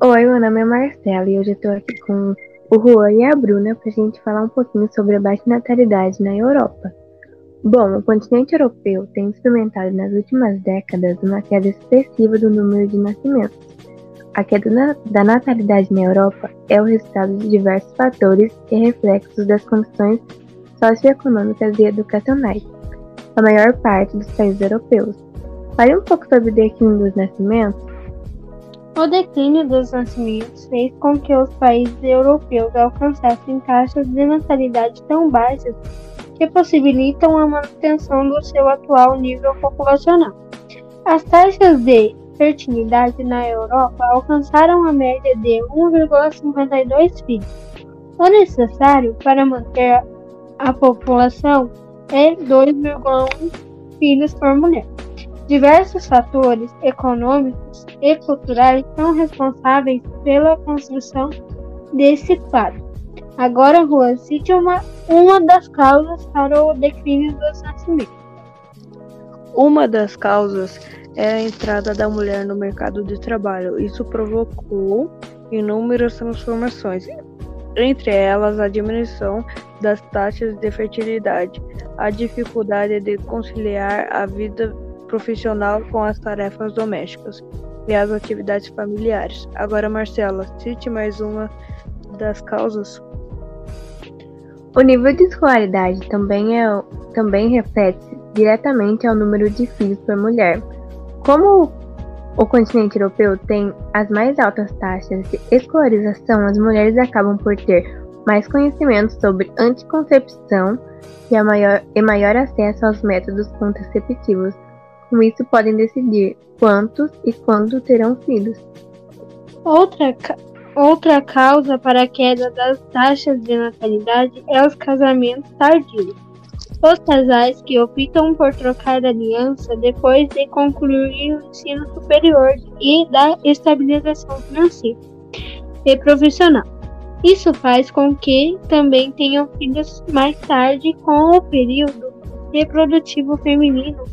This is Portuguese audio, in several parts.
Oi, meu nome é Marcela e hoje eu estou aqui com o Juan e a Bruna para a gente falar um pouquinho sobre a baixa natalidade na Europa. Bom, o continente europeu tem experimentado nas últimas décadas uma queda expressiva do número de nascimentos. A queda na, da natalidade na Europa é o resultado de diversos fatores e reflexos das condições socioeconômicas e educacionais da maior parte dos países europeus. Fale um pouco sobre o declínio dos nascimentos o declínio dos nascimentos fez com que os países europeus alcançassem taxas de natalidade tão baixas que possibilitam a manutenção do seu atual nível populacional. As taxas de fertilidade na Europa alcançaram a média de 1,52 filhos. O necessário para manter a população é 2,1 filhos por mulher. Diversos fatores econômicos e culturais são responsáveis pela construção desse quadro. Agora, Rua cite uma, uma das causas para o declínio dos nascimentos. Uma das causas é a entrada da mulher no mercado de trabalho. Isso provocou inúmeras transformações, entre elas a diminuição das taxas de fertilidade, a dificuldade de conciliar a vida profissional com as tarefas domésticas e as atividades familiares. Agora, Marcela, cite mais uma das causas. O nível de escolaridade também, é, também reflete diretamente ao número de filhos por mulher. Como o continente europeu tem as mais altas taxas de escolarização, as mulheres acabam por ter mais conhecimento sobre anticoncepção e, maior, e maior acesso aos métodos contraceptivos, com isso, podem decidir quantos e quando terão filhos. Outra, outra causa para a queda das taxas de natalidade é os casamentos tardios. Os casais que optam por trocar aliança depois de concluir o ensino superior e da estabilização financeira e profissional. Isso faz com que também tenham filhos mais tarde, com o período reprodutivo feminino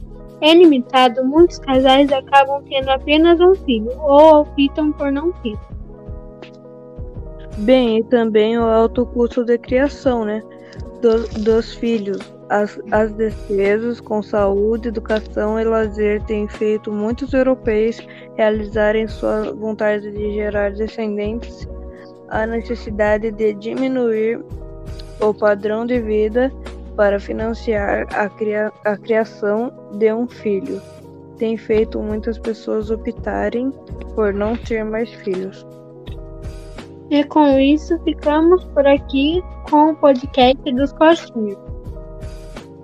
é limitado, muitos casais acabam tendo apenas um filho ou optam por não ter. Bem, e também o alto custo de criação, né? Dos, dos filhos. As, as despesas com saúde, educação e lazer têm feito muitos europeus realizarem sua vontade de gerar descendentes, a necessidade de diminuir o padrão de vida para financiar a, cria a criação de um filho. Tem feito muitas pessoas optarem por não ter mais filhos. E com isso ficamos por aqui com o podcast dos coxinhos.